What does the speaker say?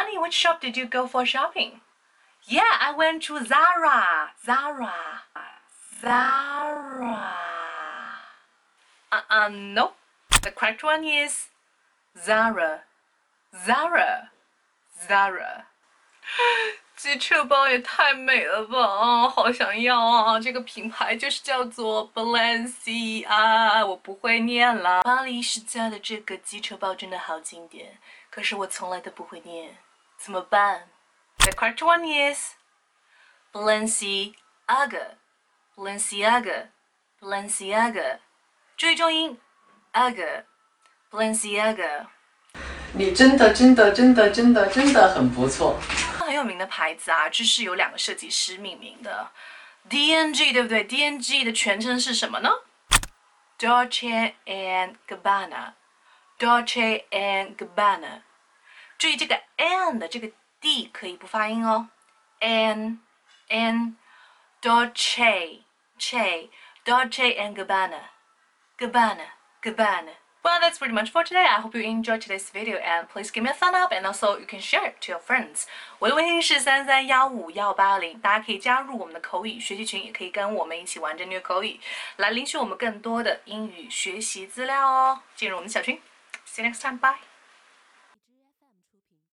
Honey, which shop did you go for shopping? Yeah, I went to Zara. Zara. Zara. Uh-uh, nope. The correct one is Zara. Zara. Zara. 机车包也太美了吧！啊，好想要啊！这个品牌就是叫做 Balenciaga，我不会念了。巴黎世家的这个机车包真的好经典，可是我从来都不会念， 怎么办？The correct one is Balenciaga。Balenciaga，Balenciaga，注意重音，aga，Balenciaga。你真的真的真的真的真的很不错。很有名的牌子啊，这是有两个设计师命名的，DNG 对不对？DNG 的全称是什么呢？Dolce and Gabbana，Dolce and Gabbana。注意这个 and 的这个 d 可以不发音哦，and and Dolce che Dolce and Gabbana Gabbana Gabbana Well, that's pretty much for today. I hope you enjoyed today's video and please give me a thumb up and also you can share it to your friends. 我的微信是三三幺五幺八零，大家可以加入我们的口语学习群，也可以跟我们一起玩着虐口语，来领取我们更多的英语学习资料哦。进入我们的小群，See you next time. Bye.